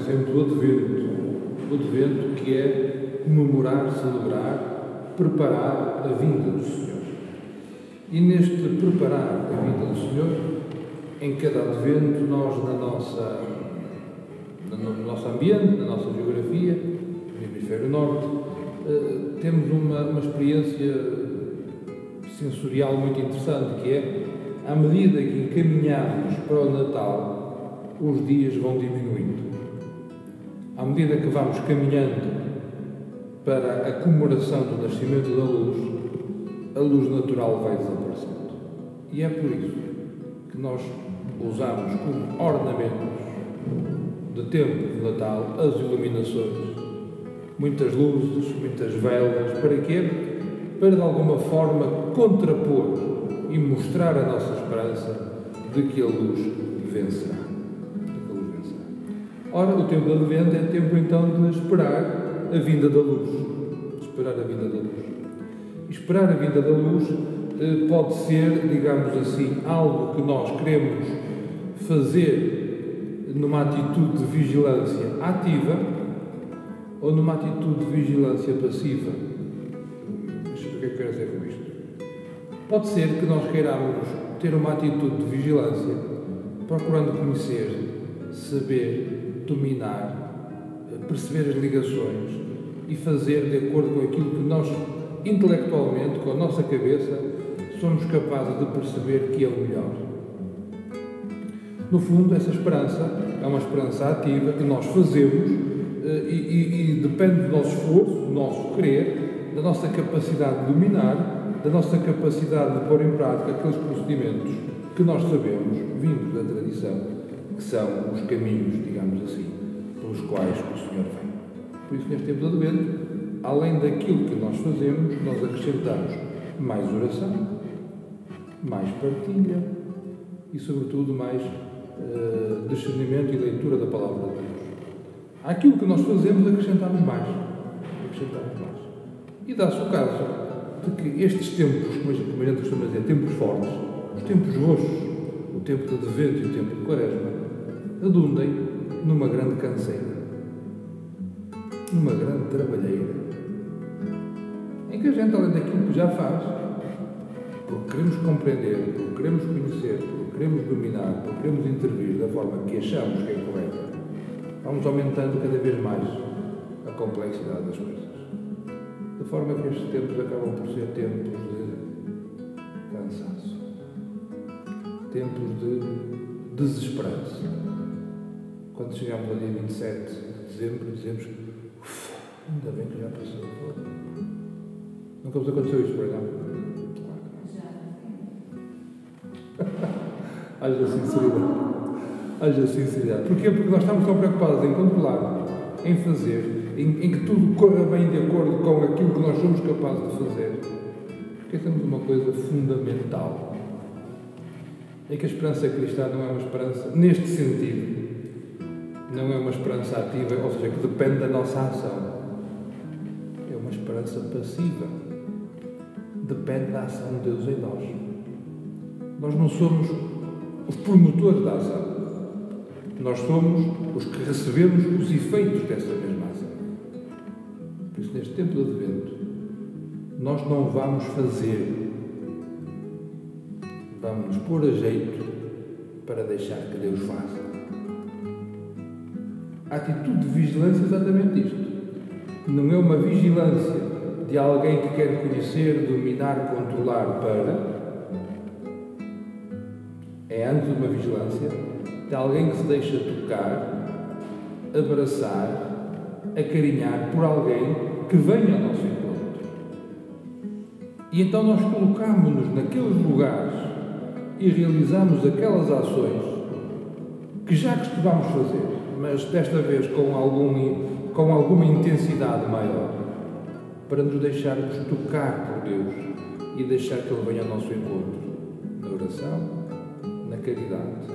sempre o Advento. O Advento que é comemorar, celebrar, preparar a vinda do Senhor. E neste preparar a vinda do Senhor, em cada Advento, nós, na nossa, no nosso ambiente, na nossa geografia, no hemisfério norte, eh, temos uma, uma experiência sensorial muito interessante, que é, à medida que encaminhamos para o Natal, os dias vão diminuindo. À medida que vamos caminhando para a comemoração do nascimento da luz, a luz natural vai desaparecendo. E é por isso que nós usamos como ornamentos de tempo de Natal as iluminações, muitas luzes, muitas velas, para quê? para de alguma forma contrapor e mostrar a nossa esperança de que a luz vencerá. Ora, o tempo do Advento é tempo então de esperar a vinda da luz. Esperar a vinda da luz. Esperar a vinda da luz eh, pode ser, digamos assim, algo que nós queremos fazer numa atitude de vigilância ativa ou numa atitude de vigilância passiva que quero dizer com isto? Pode ser que nós queiramos ter uma atitude de vigilância, procurando conhecer, saber, dominar, perceber as ligações e fazer de acordo com aquilo que nós, intelectualmente, com a nossa cabeça, somos capazes de perceber que é o melhor. No fundo, essa esperança é uma esperança ativa que nós fazemos eh, e, e, e depende do nosso esforço, do nosso querer, da nossa capacidade de dominar, da nossa capacidade de pôr em prática aqueles procedimentos que nós sabemos, vindos da tradição, que são os caminhos, digamos assim, pelos quais o Senhor vem. Por isso, neste tempo do Advento, além daquilo que nós fazemos, nós acrescentamos mais oração, mais partilha e, sobretudo, mais uh, discernimento e leitura da palavra de Deus. Aquilo que nós fazemos, acrescentamos mais. Acrescentamos mais. E dá-se o caso de que estes tempos, como a gente costuma dizer, tempos fortes, os tempos roxos, o tempo de advento e o tempo de quaresma, adundem numa grande canseira, numa grande trabalheira, em que a gente, além daquilo que já faz, porque queremos compreender, porque queremos conhecer, porque queremos dominar, porque queremos intervir da forma que achamos que é correta, vamos aumentando cada vez mais a complexidade das coisas. De forma que estes tempos acabam por ser tempos de cansaço, tempos de desesperança. Quando chegamos ao dia 27 de dezembro, dizemos: Ufa, ainda bem que já passou. Nunca vos aconteceu isto, por exemplo? Haja sinceridade. Haja sinceridade. Porquê? Porque nós estamos tão preocupados em controlar, em fazer, em, em, que tudo corra bem de acordo com aquilo que nós somos capazes de fazer, esquecemos uma coisa fundamental. É que a esperança cristã não é uma esperança, neste sentido, não é uma esperança ativa, ou seja, que depende da nossa ação. É uma esperança passiva. Depende da ação de Deus em nós. Nós não somos os promotores da ação. Nós somos os que recebemos os efeitos dessa mesma ação. Por isso, neste tempo de advento, nós não vamos fazer, vamos nos pôr a jeito para deixar que Deus faça. A atitude de vigilância é exatamente isto. Não é uma vigilância de alguém que quer conhecer, dominar, controlar para. É antes uma vigilância de alguém que se deixa tocar, abraçar, acarinhar por alguém que venha ao nosso encontro. E então nós colocamos-nos naqueles lugares e realizamos aquelas ações que já costumamos fazer, mas desta vez com, algum, com alguma intensidade maior, para nos deixarmos tocar por Deus e deixar que Ele venha ao nosso encontro na oração, na caridade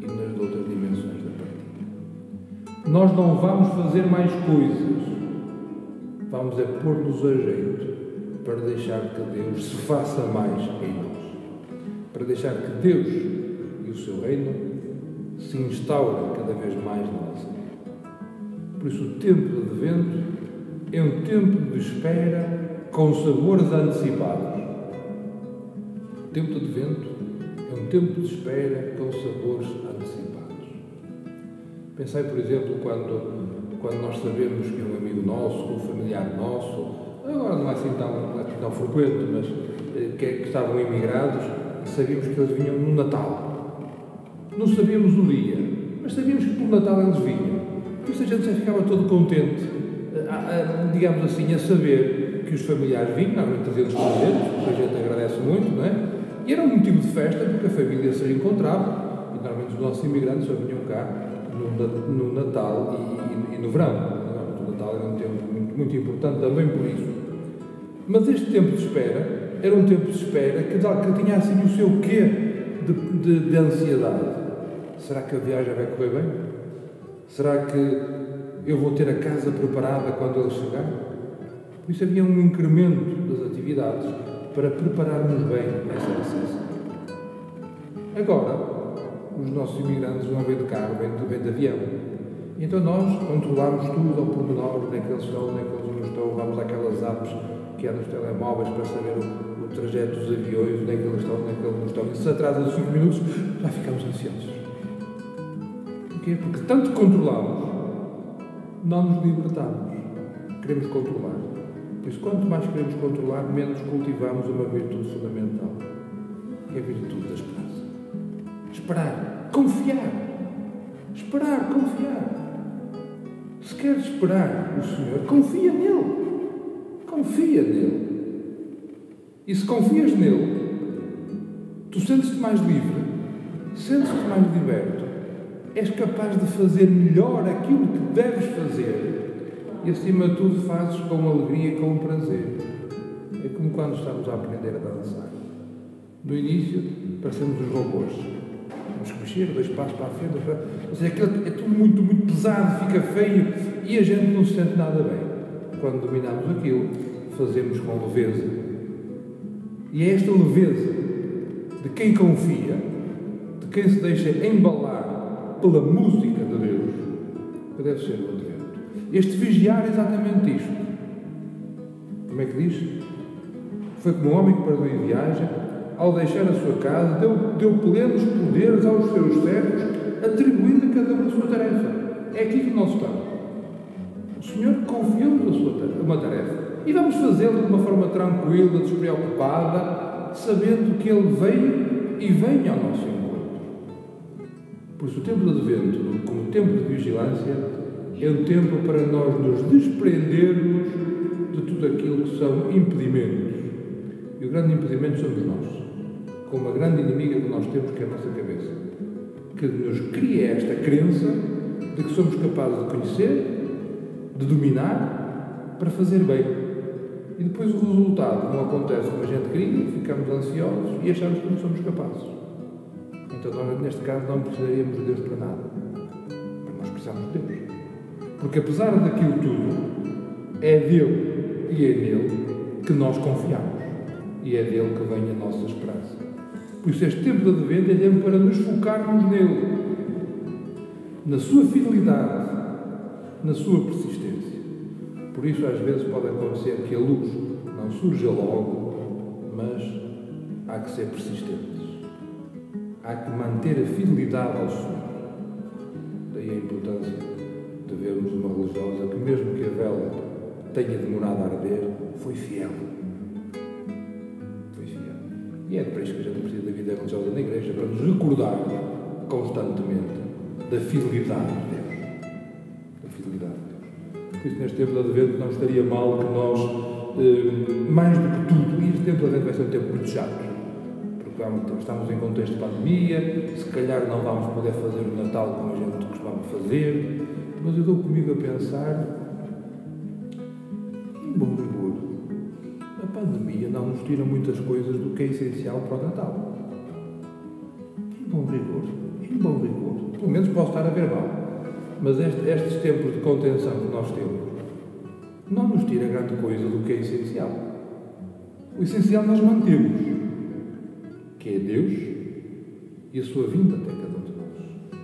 e nas outras dimensões da prática. Nós não vamos fazer mais coisas vamos é pôr-nos a jeito para deixar que Deus se faça mais em nós. Para deixar que Deus e o seu reino se instaurem cada vez mais na nossa vida. Por isso, o tempo de advento é um tempo de espera com sabores antecipados. O tempo de advento é um tempo de espera com sabores antecipados. Pensei, por exemplo, quando, quando nós sabemos que um amigo nosso, um familiar nosso, agora não é assim tão, é assim tão frequente, mas eh, que, que estavam imigrados, sabíamos que eles vinham no Natal. Não sabíamos o dia, mas sabíamos que por Natal eles vinham. Por isso a gente já ficava todo contente, a, digamos assim, a saber que os familiares vinham, normalmente traziam os presentes, a gente agradece muito, não é? E era um motivo de festa porque a família se reencontrava e normalmente os nossos imigrantes só vinham cá no, Natal e, no verão. O Natal era um tempo muito, muito importante também por isso. Mas este tempo de espera era um tempo de espera que, que tinha assim o seu quê de, de, de ansiedade. Será que a viagem vai correr bem? Será que eu vou ter a casa preparada quando ele chegar? Por isso havia um incremento das atividades para prepararmos bem essa licença. Agora, os nossos imigrantes não vêm de carro, vêm de, de avião. Então nós controlamos tudo ao pormenor, onde é que eles estão, onde é que eles não estão, vamos àquelas apps que há nos telemóveis para saber o, o trajeto dos aviões, onde é que eles estão, onde é que eles não estão. E se atrasa de 5 minutos, já ficamos ansiosos. Porquê? Porque tanto controlamos, não nos libertamos. Queremos controlar. Por isso, quanto mais queremos controlar, menos cultivamos uma virtude fundamental, que é a virtude da esperança. Esperar, confiar. Esperar, confiar. Se queres esperar o Senhor, confia nele. Confia nele. E se confias nele, tu sentes-te mais livre, sentes-te mais liberto, és capaz de fazer melhor aquilo que deves fazer e, acima de tudo, fazes com alegria e com prazer. É como quando estamos a aprender a dançar. No início, parecemos os robôs. Temos que mexer, dois passos para a frente, passos. Ou seja, aquilo é tudo muito, muito pesado, fica feio e a gente não se sente nada bem. Quando dominamos aquilo, fazemos com leveza. E é esta leveza de quem confia, de quem se deixa embalar pela música de Deus, que deve ser o advento. Este vigiar é exatamente isto. Como é que diz? Foi como um homem que partiu em viagem, ao deixar a sua casa, deu, deu plenos poderes aos seus servos, atribuindo a cada um a sua tarefa. É aqui que nós estamos. O Senhor confiou-nos a sua tarefa, uma tarefa. E vamos fazê-lo de uma forma tranquila, despreocupada, sabendo que Ele veio e vem ao nosso encontro. Por isso, o tempo de advento, como tempo de vigilância, é um tempo para nós nos desprendermos de tudo aquilo que são impedimentos. E o grande impedimento somos nós, com uma grande inimiga que nós temos, que é a nossa cabeça, que nos cria esta crença de que somos capazes de conhecer, de dominar, para fazer bem. E depois o resultado não acontece como a gente queria, ficamos ansiosos e achamos que não somos capazes. Então, nós, neste caso, não precisaríamos de Deus para nada. Mas nós precisamos de Deus. Porque apesar daquilo tudo, é dele e é nele que nós confiamos. E é dele que vem a nossa esperança. Por isso, este tempo de advento é tempo para nos focarmos nele, na sua fidelidade, na sua persistência. Por isso, às vezes, pode acontecer que a luz não surja logo, mas há que ser persistentes. Há que manter a fidelidade ao Senhor. Daí a importância de vermos uma religiosa que, mesmo que a vela tenha demorado a arder, foi fiel. Foi fiel. E é para isso que a gente precisa da vida religiosa na igreja, para nos recordar constantemente da fidelidade de Deus. Da fidelidade de Deus. Por isso, neste tempo de Advento, não estaria mal que nós, eh, mais do que tudo, e este tempo de Advento vai ser um tempo muito chato, estamos em contexto de pandemia, se calhar não vamos poder fazer o Natal como a gente costumava fazer, mas eu dou comigo a pensar, em bom rigor, a pandemia não nos tira muitas coisas do que é essencial para o Natal. Em bom rigor, em bom rigor. Pelo menos posso estar a ver mal. Mas este, estes tempos de contenção que nós temos não nos tira grande coisa do que é essencial. O essencial nós mantemos, que é Deus e a sua vinda até cada um de nós.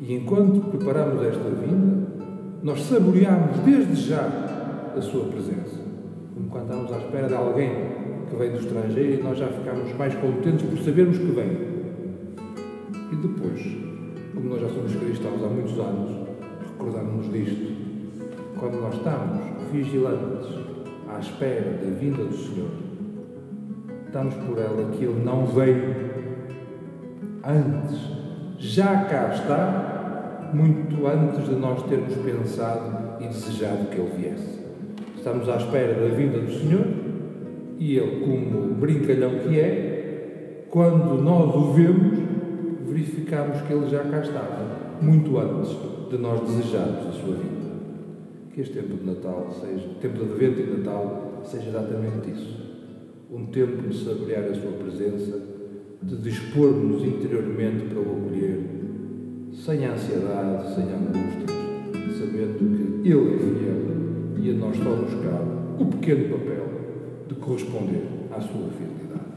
E enquanto preparamos esta vinda, nós saboreamos desde já a sua presença. Como quando estamos à espera de alguém que vem do estrangeiro e nós já ficamos mais contentes por sabermos que vem. E depois, como nós já somos cristãos há muitos anos, recordamos-nos disto. Quando nós estamos vigilantes à espera da vinda do Senhor, estamos por ela que Ele não veio antes, já cá está, muito antes de nós termos pensado e desejado que Ele viesse. Estamos à espera da vinda do Senhor e Ele, como brincalhão que é, quando nós o vemos, verificamos que Ele já cá estava, muito antes de nós desejarmos a sua vida. Que este tempo de Natal seja, tempo de Advento e Natal, seja exatamente isso. Um tempo de saborear a sua presença, de dispor-nos interiormente para o acolher, sem ansiedade, sem angústias, sabendo que Ele é fiel e a nós só nos o pequeno papel de corresponder à sua fidelidade.